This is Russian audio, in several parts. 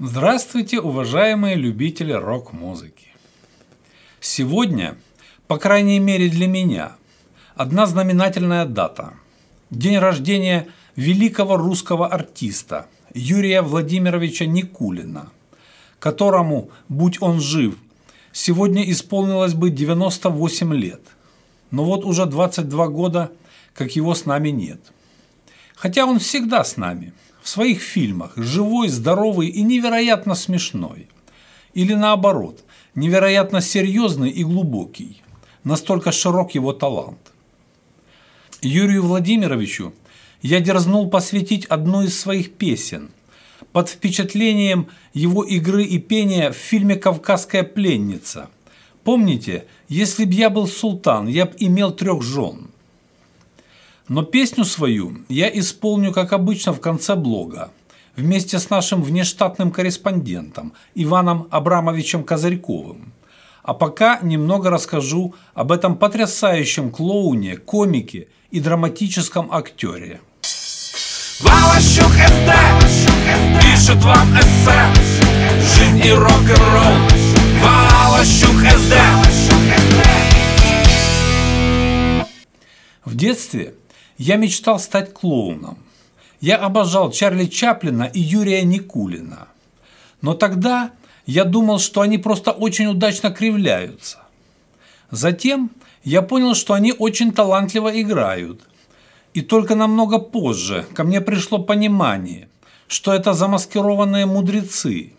Здравствуйте, уважаемые любители рок-музыки! Сегодня, по крайней мере для меня, одна знаменательная дата – день рождения великого русского артиста Юрия Владимировича Никулина, которому, будь он жив, сегодня исполнилось бы 98 лет. Но вот уже 22 года, как его с нами нет. Хотя он всегда с нами – в своих фильмах живой, здоровый и невероятно смешной. Или наоборот, невероятно серьезный и глубокий. Настолько широк его талант. Юрию Владимировичу я дерзнул посвятить одну из своих песен под впечатлением его игры и пения в фильме «Кавказская пленница». Помните, если б я был султан, я б имел трех жен. Но песню свою я исполню, как обычно, в конце блога, вместе с нашим внештатным корреспондентом Иваном Абрамовичем Козырьковым. А пока немного расскажу об этом потрясающем клоуне, комике и драматическом актере. Валащук СД пишет вам эссе Жизнь и рок-н-ролл Валащук СД В детстве я мечтал стать клоуном. Я обожал Чарли Чаплина и Юрия Никулина. Но тогда я думал, что они просто очень удачно кривляются. Затем я понял, что они очень талантливо играют. И только намного позже ко мне пришло понимание, что это замаскированные мудрецы,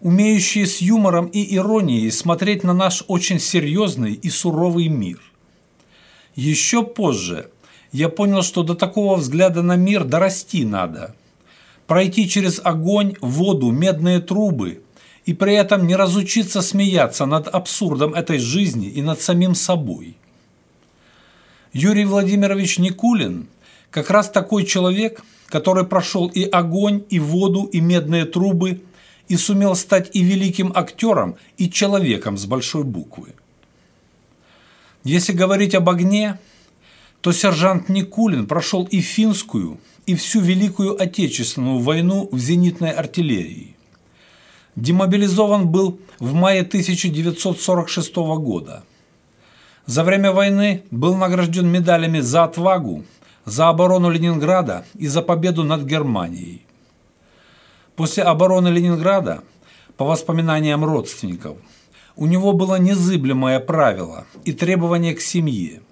умеющие с юмором и иронией смотреть на наш очень серьезный и суровый мир. Еще позже я понял, что до такого взгляда на мир дорасти надо. Пройти через огонь, воду, медные трубы и при этом не разучиться смеяться над абсурдом этой жизни и над самим собой. Юрий Владимирович Никулин как раз такой человек, который прошел и огонь, и воду, и медные трубы, и сумел стать и великим актером, и человеком с большой буквы. Если говорить об огне – то сержант Никулин прошел и финскую, и всю Великую Отечественную войну в зенитной артиллерии. Демобилизован был в мае 1946 года. За время войны был награжден медалями за отвагу, за оборону Ленинграда и за победу над Германией. После обороны Ленинграда, по воспоминаниям родственников, у него было незыблемое правило и требование к семье –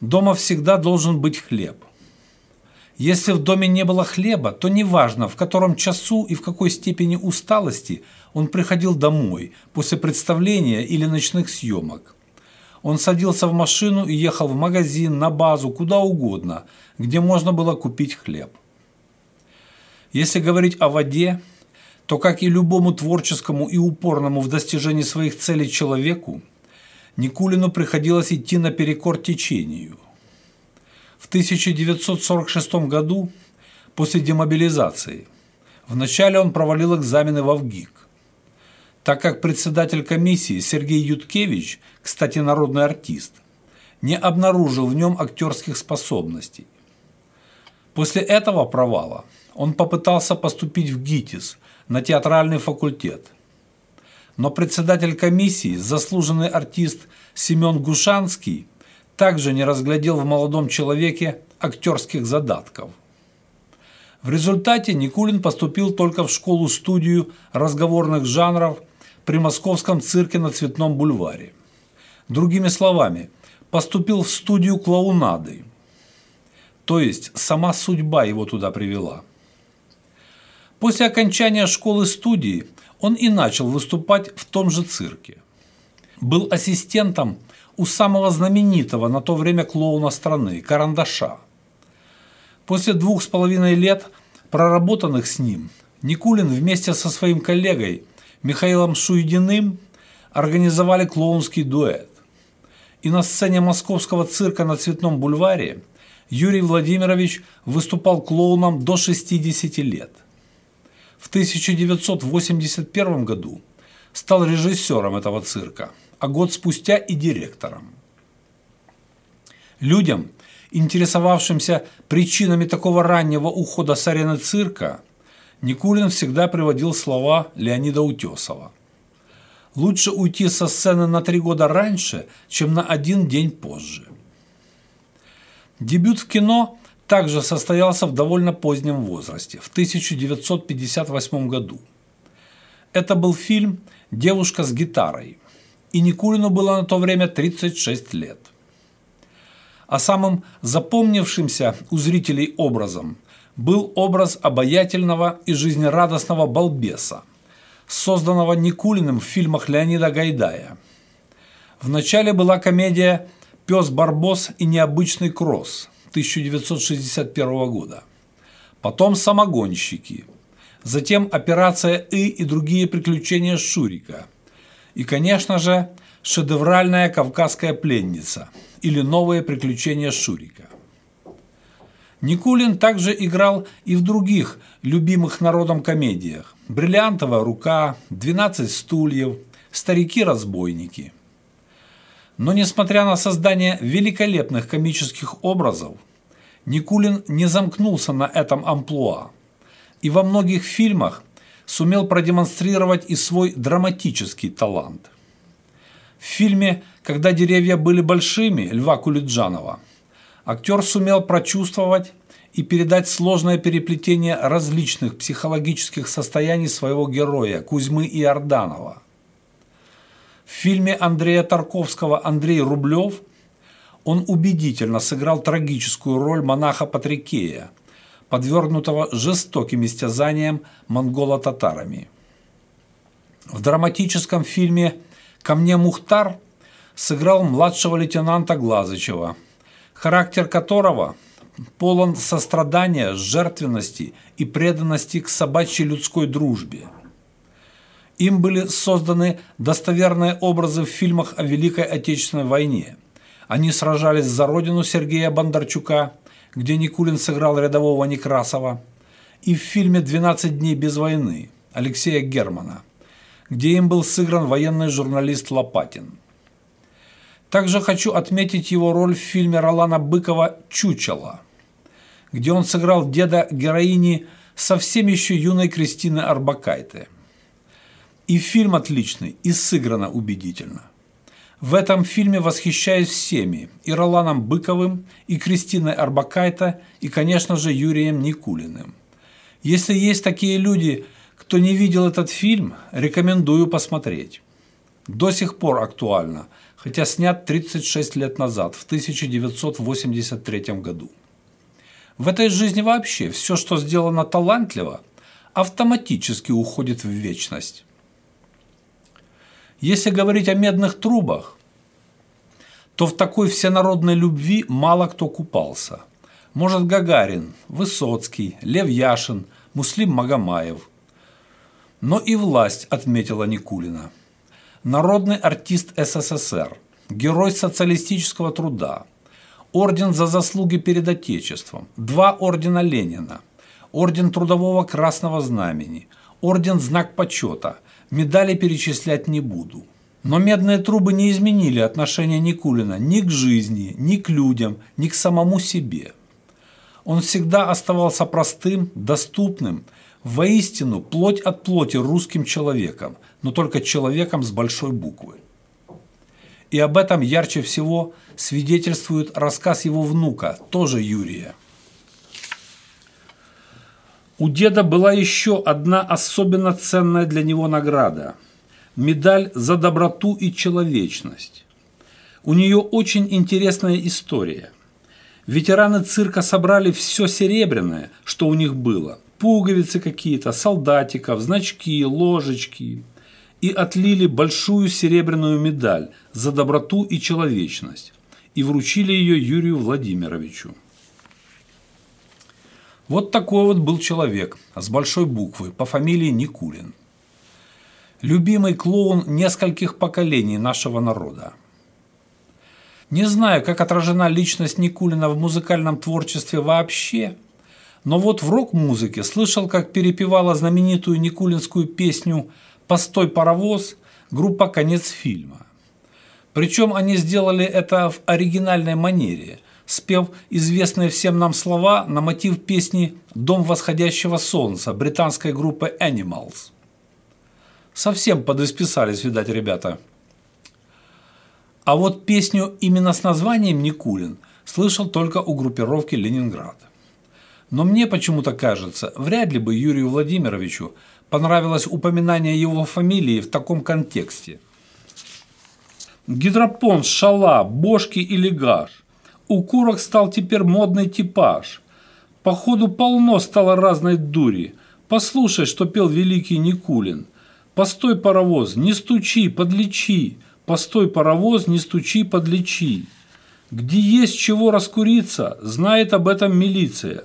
Дома всегда должен быть хлеб. Если в доме не было хлеба, то неважно, в котором часу и в какой степени усталости он приходил домой после представления или ночных съемок. Он садился в машину и ехал в магазин, на базу, куда угодно, где можно было купить хлеб. Если говорить о воде, то, как и любому творческому и упорному в достижении своих целей человеку, Никулину приходилось идти наперекор течению. В 1946 году, после демобилизации, вначале он провалил экзамены в ВГИК. Так как председатель комиссии Сергей Юткевич, кстати, народный артист, не обнаружил в нем актерских способностей. После этого провала он попытался поступить в ГИТИС на театральный факультет – но председатель комиссии, заслуженный артист Семен Гушанский, также не разглядел в молодом человеке актерских задатков. В результате Никулин поступил только в школу-студию разговорных жанров при московском цирке на Цветном бульваре. Другими словами, поступил в студию клоунады. То есть сама судьба его туда привела. После окончания школы-студии он и начал выступать в том же цирке. Был ассистентом у самого знаменитого на то время клоуна страны – Карандаша. После двух с половиной лет, проработанных с ним, Никулин вместе со своим коллегой Михаилом Шуйдиным организовали клоунский дуэт. И на сцене московского цирка на Цветном бульваре Юрий Владимирович выступал клоуном до 60 лет в 1981 году стал режиссером этого цирка, а год спустя и директором. Людям, интересовавшимся причинами такого раннего ухода с арены цирка, Никулин всегда приводил слова Леонида Утесова. «Лучше уйти со сцены на три года раньше, чем на один день позже». Дебют в кино также состоялся в довольно позднем возрасте, в 1958 году. Это был фильм «Девушка с гитарой», и Никулину было на то время 36 лет. А самым запомнившимся у зрителей образом был образ обаятельного и жизнерадостного балбеса, созданного Никулиным в фильмах Леонида Гайдая. Вначале была комедия «Пес Барбос и необычный кросс» 1961 года. Потом «Самогонщики». Затем «Операция И» и другие приключения Шурика. И, конечно же, шедевральная «Кавказская пленница» или «Новые приключения Шурика». Никулин также играл и в других любимых народом комедиях «Бриллиантовая рука», «12 стульев», «Старики-разбойники». Но несмотря на создание великолепных комических образов, Никулин не замкнулся на этом амплуа и во многих фильмах сумел продемонстрировать и свой драматический талант. В фильме «Когда деревья были большими» Льва Кулиджанова – актер сумел прочувствовать и передать сложное переплетение различных психологических состояний своего героя Кузьмы Иорданова. В фильме Андрея Тарковского «Андрей Рублев» он убедительно сыграл трагическую роль монаха Патрикея, подвергнутого жестоким истязаниям монголо-татарами. В драматическом фильме «Ко мне Мухтар» сыграл младшего лейтенанта Глазычева – характер которого полон сострадания, жертвенности и преданности к собачьей людской дружбе. Им были созданы достоверные образы в фильмах о Великой Отечественной войне. Они сражались за родину Сергея Бондарчука, где Никулин сыграл рядового Некрасова, и в фильме «12 дней без войны» Алексея Германа, где им был сыгран военный журналист Лопатин – также хочу отметить его роль в фильме Ролана Быкова «Чучело», где он сыграл деда героини совсем еще юной Кристины Арбакайте. И фильм отличный, и сыграно убедительно. В этом фильме восхищаюсь всеми – и Роланом Быковым, и Кристиной Арбакайте, и, конечно же, Юрием Никулиным. Если есть такие люди, кто не видел этот фильм, рекомендую посмотреть. До сих пор актуально – хотя снят 36 лет назад, в 1983 году. В этой жизни вообще все, что сделано талантливо, автоматически уходит в вечность. Если говорить о медных трубах, то в такой всенародной любви мало кто купался. Может Гагарин, Высоцкий, Лев Яшин, Муслим Магомаев. Но и власть отметила Никулина – народный артист СССР, герой социалистического труда, орден за заслуги перед Отечеством, два ордена Ленина, орден Трудового Красного Знамени, орден Знак Почета, медали перечислять не буду. Но медные трубы не изменили отношения Никулина ни к жизни, ни к людям, ни к самому себе. Он всегда оставался простым, доступным, воистину плоть от плоти русским человеком, но только человеком с большой буквы. И об этом ярче всего свидетельствует рассказ его внука, тоже Юрия. У деда была еще одна особенно ценная для него награда – медаль за доброту и человечность. У нее очень интересная история. Ветераны цирка собрали все серебряное, что у них было – пуговицы какие-то, солдатиков, значки, ложечки – и отлили большую серебряную медаль за доброту и человечность и вручили ее Юрию Владимировичу. Вот такой вот был человек с большой буквы по фамилии Никулин. Любимый клоун нескольких поколений нашего народа. Не знаю, как отражена личность Никулина в музыкальном творчестве вообще, но вот в рок-музыке слышал, как перепевала знаменитую никулинскую песню «Постой, паровоз» группа «Конец фильма». Причем они сделали это в оригинальной манере, спев известные всем нам слова на мотив песни «Дом восходящего солнца» британской группы Animals. Совсем подисписались, видать, ребята. А вот песню именно с названием «Никулин» слышал только у группировки «Ленинград». Но мне почему-то кажется, вряд ли бы Юрию Владимировичу понравилось упоминание его фамилии в таком контексте. Гидропон, шала, бошки или гаш. У курок стал теперь модный типаж. Походу полно стало разной дури. Послушай, что пел великий Никулин – Постой, паровоз, не стучи, подлечи. Постой, паровоз, не стучи, подлечи. Где есть чего раскуриться, знает об этом милиция.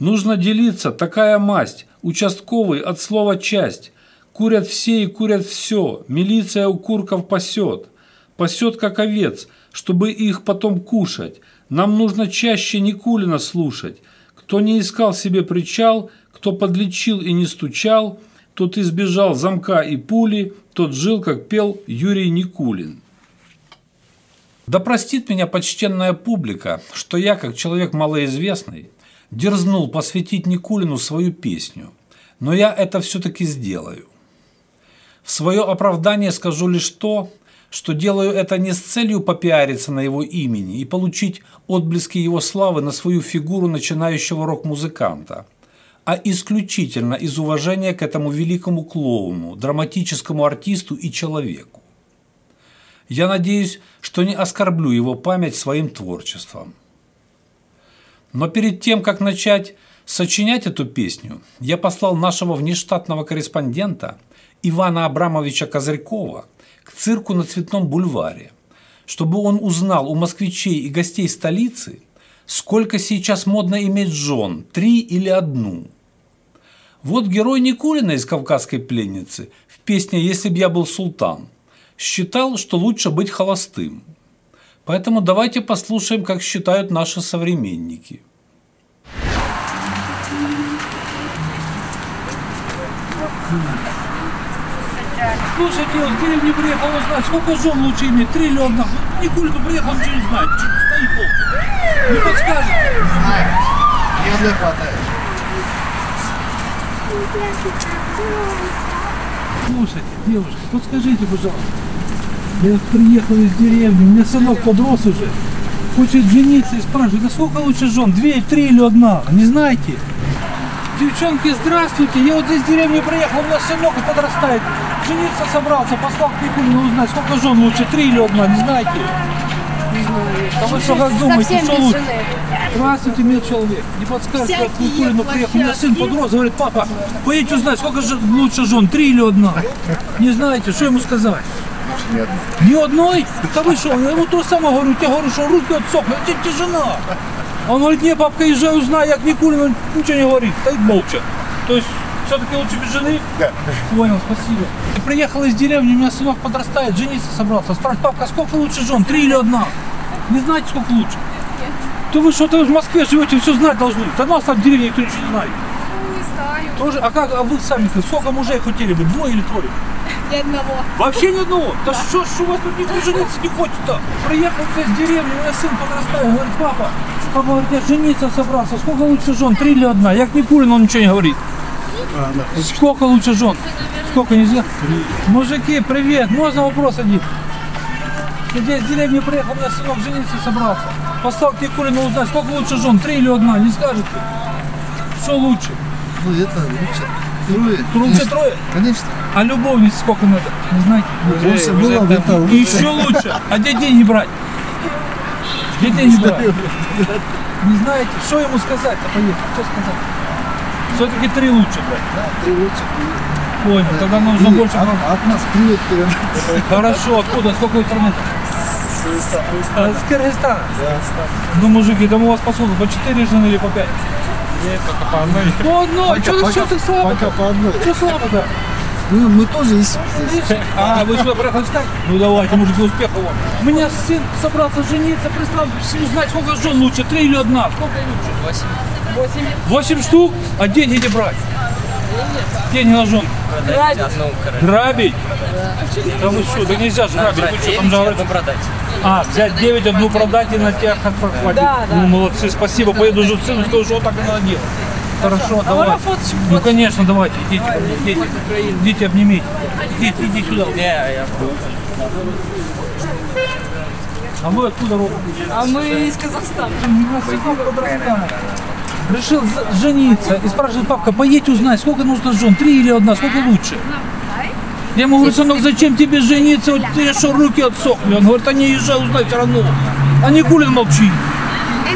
Нужно делиться, такая масть, участковый от слова часть. Курят все и курят все, милиция у курков пасет. Пасет как овец, чтобы их потом кушать. Нам нужно чаще Никулина слушать. Кто не искал себе причал, кто подлечил и не стучал – тот избежал замка и пули, тот жил, как пел Юрий Никулин. Да простит меня почтенная публика, что я, как человек малоизвестный, дерзнул посвятить Никулину свою песню, но я это все-таки сделаю. В свое оправдание скажу лишь то, что делаю это не с целью попиариться на его имени и получить отблески его славы на свою фигуру начинающего рок-музыканта – а исключительно из уважения к этому великому клоуну, драматическому артисту и человеку. Я надеюсь, что не оскорблю его память своим творчеством. Но перед тем, как начать сочинять эту песню, я послал нашего внештатного корреспондента Ивана Абрамовича Козырькова к цирку на Цветном бульваре, чтобы он узнал у москвичей и гостей столицы, сколько сейчас модно иметь жен, три или одну – вот герой Никулина из «Кавказской пленницы» в песне «Если б я был султан» считал, что лучше быть холостым. Поэтому давайте послушаем, как считают наши современники. Слушайте, вот в деревню приехал узнать, сколько жен лучше иметь, три или одна. Никулину приехал, ничего не знает, стоит полчаса. Не подскажет. Не знаю. Ни одной хватает. Слушайте, девушка, подскажите, пожалуйста. Я приехал из деревни, у меня сынок подрос уже. Хочет жениться и спрашивает, а сколько лучше жен? Две, три или одна? Не знаете? Девчонки, здравствуйте, я вот из деревни приехал, у меня сынок подрастает. Жениться собрался, послал к Никулину узнать, сколько жен лучше, три или одна, не знаете? Не знаю. А вы что, как думаете, что лучше? жены. Здравствуйте, мил человек. Не подскажете, как к Никулину приехал. У меня сын подрос, говорит, папа, поедете узнать, сколько же лучше жен, три или одна? Не знаете, что ему сказать? Ни одной. Ни одной? Да вы что, я ему то саме говорю, я говорю, что руки отсохли, это тебе жена. А он говорит, не, папка, езжай, узнай, як Никулин, он ничего не говорит, стоит молча. То есть, все-таки лучше без жены? Да. Понял, спасибо. Я приехал из деревни, у меня сынок подрастает, жениться собрался. Спрашивает, папка, сколько лучше жен, три или одна? Не знаете, сколько лучше? То вы что-то в Москве живете, все знать должны. Да нас там в деревне никто ничего не знает. Ну, Не знаю. Тоже, а как, а вы сами, сколько мужей хотели бы, двое или трое? Ни одного. Вообще ни одного. Да что ж у вас тут никто жениться не хочет-то? Приехал ты из деревни, у меня сын подрастает, говорит, папа, папа, говорит, я жениться собрался, сколько лучше жен, три или одна? Я к Никулин, он ничего не говорит. А, да. Сколько лучше жен? Сколько нельзя? Мужики, привет, можно вопрос один? Я из деревни приехал, у меня сынок жениться собрался. Послал к Никулину узнать, сколько лучше жен, три или одна, не скажете? Что лучше? Ну это лучше. Трое. Лучше трое? Конечно. А любовниц сколько надо? Не знаете? Лучше было бы это лучше. еще лучше. А детей не брать. Детей не брать. Не знаете, что ему сказать-то, поехали, что сказать? Все-таки три лучше брать. Да, три лучше. Понял, тогда нужно И больше. от, от нас привет передать. Хорошо, откуда? Сколько страны? С Кыргызстана? Ну, мужики, там у вас посуду по 4 жены или по 5? Нет, только по одной. По одной? Что ты, что ты слабо Пока по одной. Что слабо-то? Ну, мы тоже здесь. А, вы сюда приехали? Ну давайте, мужики, успехов вам. У меня сын собрался жениться, представь, узнать, сколько жен лучше, три или одна. Сколько лучше? Восемь. Восемь штук? А деньги где брать? Деньги на жен. Грабить? Да вы что, да нельзя же грабить. Вы что, там же? А, взять 9, одну продать и на тебя хватит. Ну, молодцы, спасибо. Поеду уже сыну, скажу, что вот так и надо делать. Хорошо, давай. Ну, конечно, давайте, идите, идите, идите, обнимите. Идите, иди сюда. А вы откуда родом? А мы из Казахстана. Решил жениться и спрашивает папка, поедь узнай, сколько нужно жен, три или одна, сколько лучше? Я ему говорю, сынок, зачем тебе жениться, вот ты что, руки отсохли? Он говорит, а не езжай, узнай все равно. А Никулин молчи.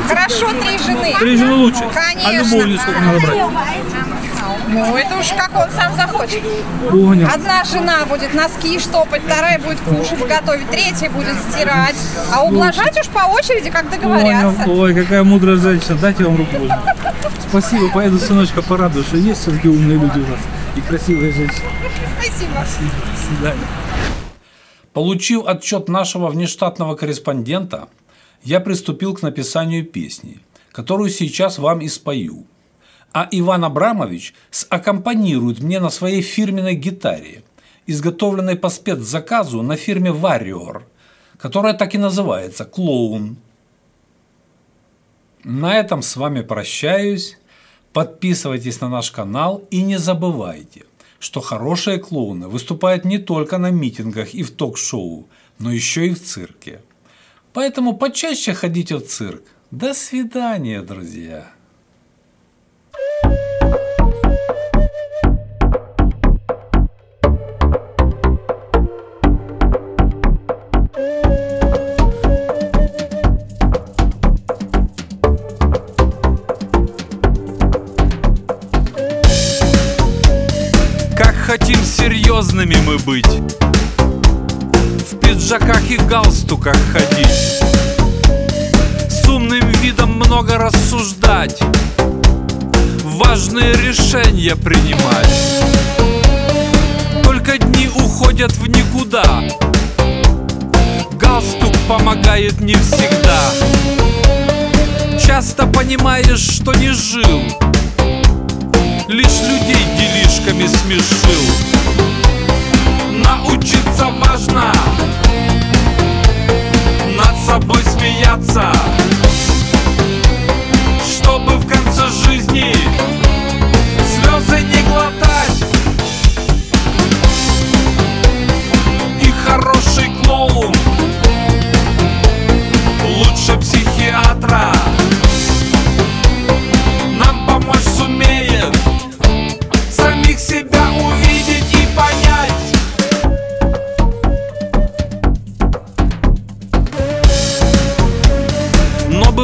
Хорошо, три жены. Три жены лучше. А Конечно. любовью сколько надо брать? Ну, это уж как он сам захочет. Понял. Одна жена будет носки штопать, вторая будет кушать, готовить, третья будет стирать. А ублажать уж по очереди, как договорятся. Понял. Ой, какая мудрая женщина. Дайте вам руку. Спасибо, поеду, сыночка, порадую, что есть все-таки умные люди у нас и красивые женщины. Спасибо. До свидания. Получив отчет нашего внештатного корреспондента, я приступил к написанию песни, которую сейчас вам и спою. А Иван Абрамович аккомпанирует мне на своей фирменной гитаре, изготовленной по спецзаказу на фирме Warrior, которая так и называется «Клоун». На этом с вами прощаюсь. Подписывайтесь на наш канал и не забывайте, что хорошие клоуны выступают не только на митингах и в ток-шоу, но еще и в цирке. Поэтому почаще ходите в цирк. До свидания, друзья! Хотим серьезными мы быть? В пиджаках и галстуках ходить. С умным видом много рассуждать Важные решения принимать. Только дни уходят в никуда. Галстук помогает не всегда. Часто понимаешь, что не жил. Лишь людей делишками смешил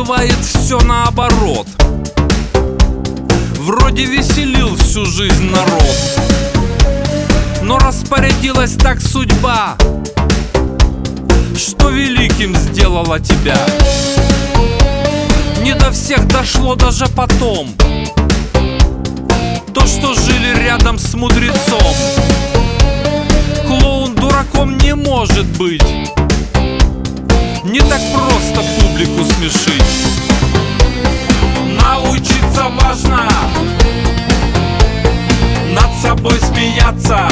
бывает все наоборот. Вроде веселил всю жизнь народ Но распорядилась так судьба Что великим сделала тебя. Не до всех дошло даже потом То, что жили рядом с мудрецом. Клоун дураком не может быть Не так просто публику смешить. Научиться важно Над собой смеяться